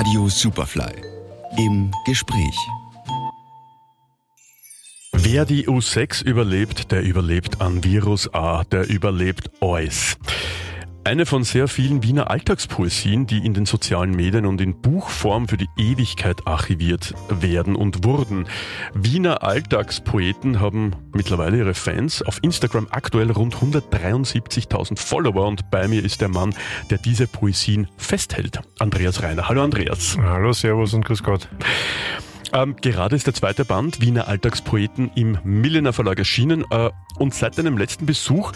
Radio Superfly. Im Gespräch. Wer die U6 überlebt, der überlebt an Virus A, der überlebt alles. Eine von sehr vielen Wiener Alltagspoesien, die in den sozialen Medien und in Buchform für die Ewigkeit archiviert werden und wurden. Wiener Alltagspoeten haben mittlerweile ihre Fans. Auf Instagram aktuell rund 173.000 Follower und bei mir ist der Mann, der diese Poesien festhält. Andreas Reiner. Hallo Andreas. Hallo, Servus und Grüß Gott. Ähm, gerade ist der zweite Band Wiener Alltagspoeten im Milliner Verlag erschienen äh, und seit deinem letzten Besuch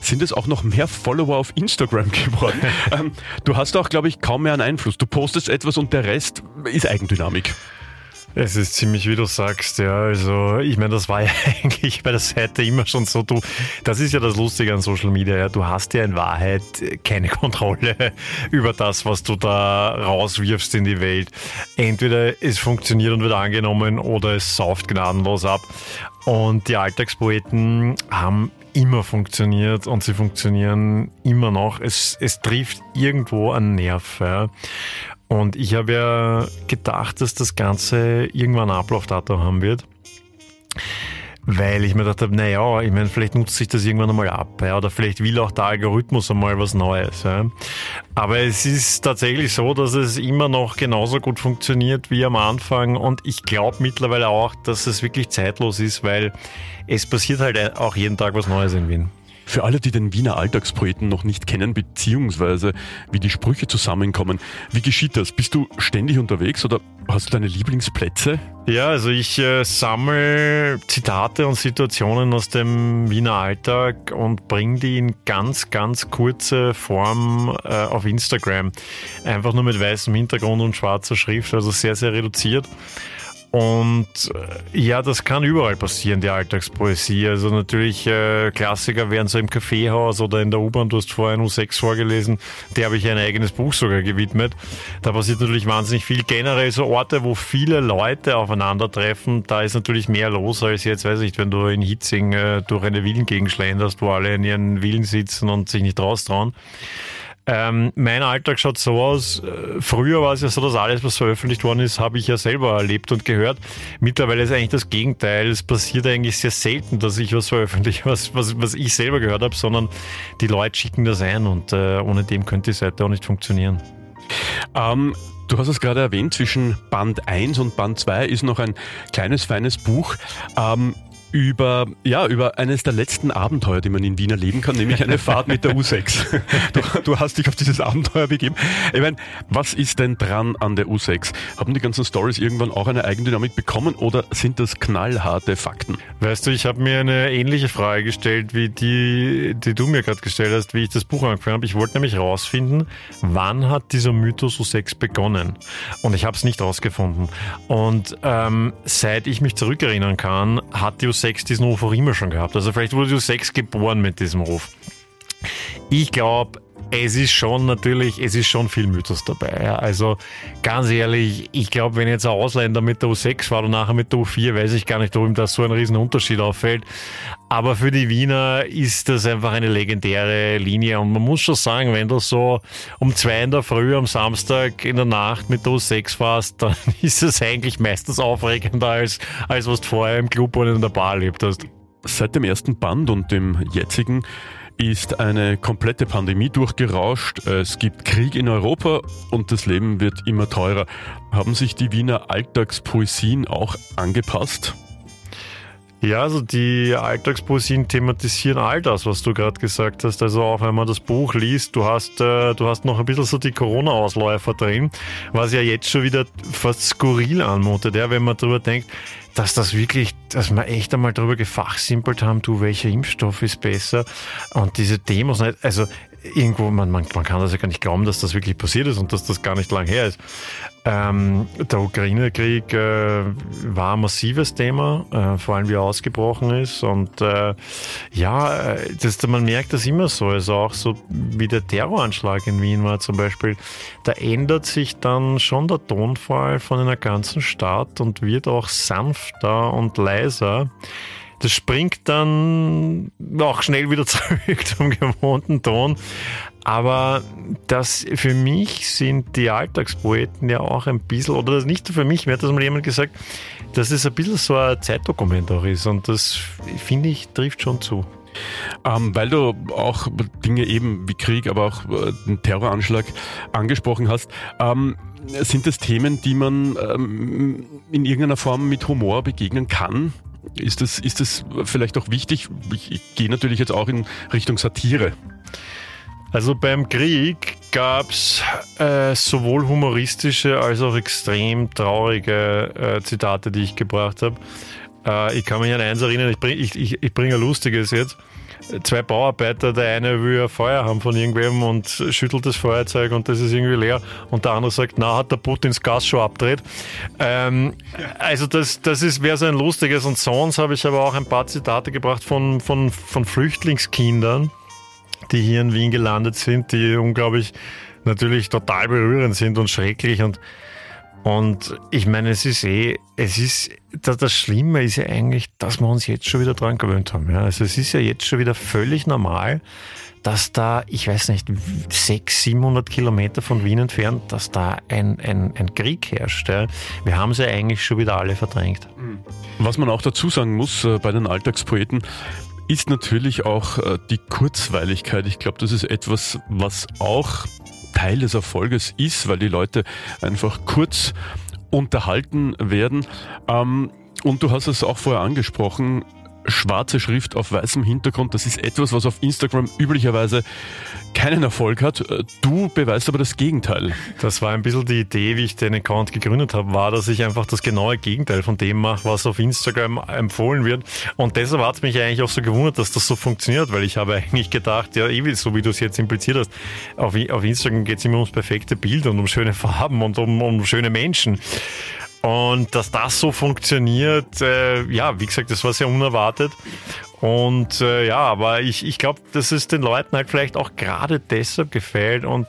sind es auch noch mehr Follower auf Instagram geworden. ähm, du hast auch, glaube ich, kaum mehr einen Einfluss. Du postest etwas und der Rest ist Eigendynamik. Es ist ziemlich, wie du sagst, ja. Also, ich meine, das war ja eigentlich bei der Seite immer schon so. Du, das ist ja das Lustige an Social Media, ja. Du hast ja in Wahrheit keine Kontrolle über das, was du da rauswirfst in die Welt. Entweder es funktioniert und wird angenommen oder es sauft gnadenlos ab. Und die Alltagspoeten haben immer funktioniert und sie funktionieren immer noch. Es, es trifft irgendwo einen Nerv. Ja. Und ich habe ja gedacht, dass das Ganze irgendwann Ablaufdatum haben wird. Weil ich mir gedacht habe, naja, ich meine, vielleicht nutzt sich das irgendwann einmal ab, ja, oder vielleicht will auch der Algorithmus einmal was Neues. Ja. Aber es ist tatsächlich so, dass es immer noch genauso gut funktioniert wie am Anfang und ich glaube mittlerweile auch, dass es wirklich zeitlos ist, weil es passiert halt auch jeden Tag was Neues in Wien. Für alle, die den Wiener Alltagspoeten noch nicht kennen, beziehungsweise wie die Sprüche zusammenkommen, wie geschieht das? Bist du ständig unterwegs oder hast du deine Lieblingsplätze? Ja, also ich äh, sammle Zitate und Situationen aus dem Wiener Alltag und bringe die in ganz, ganz kurze Form äh, auf Instagram. Einfach nur mit weißem Hintergrund und schwarzer Schrift, also sehr, sehr reduziert. Und äh, ja, das kann überall passieren, die Alltagspoesie. Also natürlich äh, Klassiker wären so im Kaffeehaus oder in der U-Bahn. Du hast vorhin U6 vorgelesen. Der habe ich ein eigenes Buch sogar gewidmet. Da passiert natürlich wahnsinnig viel. Generell so Orte, wo viele Leute aufeinandertreffen, da ist natürlich mehr los als jetzt, weiß ich, wenn du in Hitzing äh, durch eine Villengegend schlenderst, wo alle in ihren Villen sitzen und sich nicht raustrauen. Ähm, mein Alltag schaut so aus. Äh, früher war es ja so, dass alles, was veröffentlicht worden ist, habe ich ja selber erlebt und gehört. Mittlerweile ist eigentlich das Gegenteil. Es passiert eigentlich sehr selten, dass ich was veröffentliche, was, was, was ich selber gehört habe, sondern die Leute schicken das ein und äh, ohne dem könnte die Seite auch nicht funktionieren. Ähm, du hast es gerade erwähnt, zwischen Band 1 und Band 2 ist noch ein kleines, feines Buch. Ähm, über, ja, über eines der letzten Abenteuer, die man in Wien erleben kann, nämlich eine Fahrt mit der U6. Du, du, hast dich auf dieses Abenteuer begeben. Ich meine, was ist denn dran an der U6? Haben die ganzen Stories irgendwann auch eine Eigendynamik bekommen oder sind das knallharte Fakten? Weißt du, ich habe mir eine ähnliche Frage gestellt, wie die, die du mir gerade gestellt hast, wie ich das Buch angefangen habe. Ich wollte nämlich herausfinden, wann hat dieser Mythos U6 begonnen? Und ich habe es nicht herausgefunden. Und ähm, seit ich mich zurückerinnern kann, hat die U6 6 diesen Ruf auch immer schon gehabt. Also vielleicht wurde du 6 geboren mit diesem Ruf. Ich glaube, es ist schon natürlich, es ist schon viel Mythos dabei. Ja. Also ganz ehrlich, ich glaube, wenn jetzt ein Ausländer mit der U6 fährt und nachher mit der U4, weiß ich gar nicht, ob ihm da so ein riesen Unterschied auffällt. Aber für die Wiener ist das einfach eine legendäre Linie. Und man muss schon sagen, wenn du so um zwei in der Früh am Samstag in der Nacht mit der U6 fährst, dann ist es eigentlich meistens aufregender als, als was du vorher im Club oder in der Bar erlebt hast. Seit dem ersten Band und dem jetzigen ist eine komplette Pandemie durchgerauscht. Es gibt Krieg in Europa und das Leben wird immer teurer. Haben sich die Wiener Alltagspoesien auch angepasst? Ja, also die Alltagspoesien thematisieren all das, was du gerade gesagt hast. Also auch wenn man das Buch liest, du hast, äh, du hast noch ein bisschen so die Corona-Ausläufer drin, was ja jetzt schon wieder fast skurril anmutet, ja, wenn man darüber denkt, dass das wirklich, dass wir echt einmal darüber gefachsimpelt haben, du, welcher Impfstoff ist besser und diese Demos, also irgendwo, man, man, man kann das ja gar nicht glauben, dass das wirklich passiert ist und dass das gar nicht lang her ist. Ähm, der Ukraine-Krieg äh, war ein massives Thema, äh, vor allem wie er ausgebrochen ist. Und äh, ja, äh, das, man merkt das immer so. Also auch so wie der Terroranschlag in Wien war zum Beispiel, da ändert sich dann schon der Tonfall von einer ganzen Stadt und wird auch sanfter und leiser Das springt dann auch schnell wieder zurück zum gewohnten Ton. Aber das für mich sind die Alltagspoeten ja auch ein bisschen, oder das nicht für mich, mir hat das mal jemand gesagt, dass es ein bisschen so ein Zeitdokument auch ist. Und das finde ich trifft schon zu. Ähm, weil du auch Dinge eben wie Krieg, aber auch äh, den Terroranschlag angesprochen hast, ähm, sind das Themen, die man ähm, in irgendeiner Form mit Humor begegnen kann? Ist das, ist das vielleicht auch wichtig? Ich, ich gehe natürlich jetzt auch in Richtung Satire. Also beim Krieg gab es äh, sowohl humoristische als auch extrem traurige äh, Zitate, die ich gebracht habe. Äh, ich kann mich an eins erinnern, ich bringe ich, ich, ich bring ein lustiges jetzt. Zwei Bauarbeiter, der eine will ein Feuer haben von irgendwem und schüttelt das Feuerzeug und das ist irgendwie leer und der andere sagt, na, hat der Putins Gas schon abdreht. Ähm, also das, das ist, wäre so ein lustiges und sonst habe ich aber auch ein paar Zitate gebracht von, von, von Flüchtlingskindern, die hier in Wien gelandet sind, die unglaublich natürlich total berührend sind und schrecklich und und ich meine, es ist eh, es ist, das, Schlimme ist ja eigentlich, dass wir uns jetzt schon wieder dran gewöhnt haben. Ja? Also es ist ja jetzt schon wieder völlig normal, dass da, ich weiß nicht, 600, 700 Kilometer von Wien entfernt, dass da ein, ein, ein Krieg herrscht. Ja? Wir haben sie ja eigentlich schon wieder alle verdrängt. Was man auch dazu sagen muss äh, bei den Alltagspoeten, ist natürlich auch äh, die Kurzweiligkeit. Ich glaube, das ist etwas, was auch Teil des Erfolges ist, weil die Leute einfach kurz unterhalten werden. Ähm, und du hast es auch vorher angesprochen, schwarze Schrift auf weißem Hintergrund. Das ist etwas, was auf Instagram üblicherweise keinen Erfolg hat. Du beweist aber das Gegenteil. Das war ein bisschen die Idee, wie ich den Account gegründet habe, war, dass ich einfach das genaue Gegenteil von dem mache, was auf Instagram empfohlen wird. Und deshalb hat es mich eigentlich auch so gewundert, dass das so funktioniert, weil ich habe eigentlich gedacht, ja, eh, so wie du es jetzt impliziert hast, auf, auf Instagram geht es immer ums perfekte Bild und um schöne Farben und um, um schöne Menschen. Und dass das so funktioniert, äh, ja, wie gesagt, das war sehr unerwartet. Und äh, ja, aber ich, ich glaube, dass es den Leuten halt vielleicht auch gerade deshalb gefällt. Und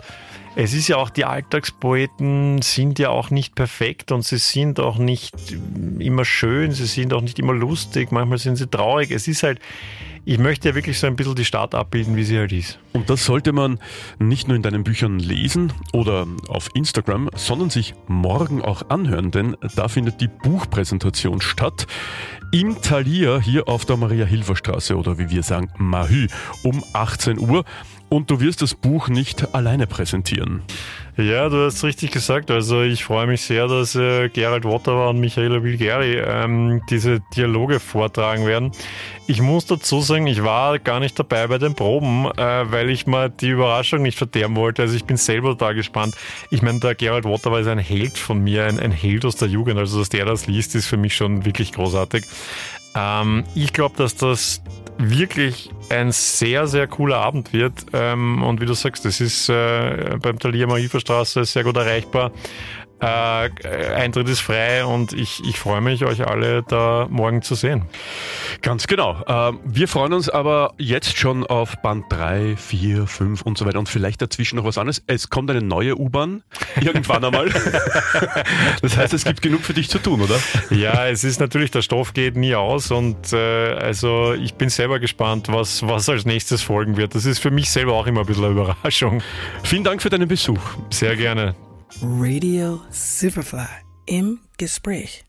es ist ja auch, die Alltagspoeten sind ja auch nicht perfekt und sie sind auch nicht immer schön, sie sind auch nicht immer lustig, manchmal sind sie traurig. Es ist halt, ich möchte ja wirklich so ein bisschen die Stadt abbilden, wie sie halt ist. Und das sollte man nicht nur in deinen Büchern lesen oder auf Instagram, sondern sich morgen auch anhören, denn da findet die Buchpräsentation statt. Im Thalia hier auf der Maria-Hilfer-Straße oder wie wir sagen, Mahü um 18 Uhr. Und du wirst das Buch nicht alleine präsentieren. Ja, du hast richtig gesagt. Also ich freue mich sehr, dass äh, Gerald Watterer und Michaela Wilgeri ähm, diese Dialoge vortragen werden. Ich muss dazu sagen, ich war gar nicht dabei bei den Proben, äh, weil ich mal die Überraschung nicht verderben wollte. Also ich bin selber da gespannt. Ich meine, der Gerald Watterer ist ein Held von mir, ein, ein Held aus der Jugend. Also dass der das liest, ist für mich schon wirklich großartig. Ähm, ich glaube, dass das wirklich ein sehr, sehr cooler Abend wird. Ähm, und wie du sagst, das ist äh, beim Thalia Mariferstraße sehr gut erreichbar. Äh, Eintritt ist frei und ich, ich freue mich, euch alle da morgen zu sehen. Ganz genau. Äh, wir freuen uns aber jetzt schon auf Band 3, 4, 5 und so weiter und vielleicht dazwischen noch was anderes. Es kommt eine neue U-Bahn irgendwann einmal. das heißt, es gibt genug für dich zu tun, oder? Ja, es ist natürlich, der Stoff geht nie aus und äh, also ich bin selber gespannt, was, was als nächstes folgen wird. Das ist für mich selber auch immer ein bisschen eine Überraschung. Vielen Dank für deinen Besuch. Sehr gerne. Radio Superfly im Gespräch.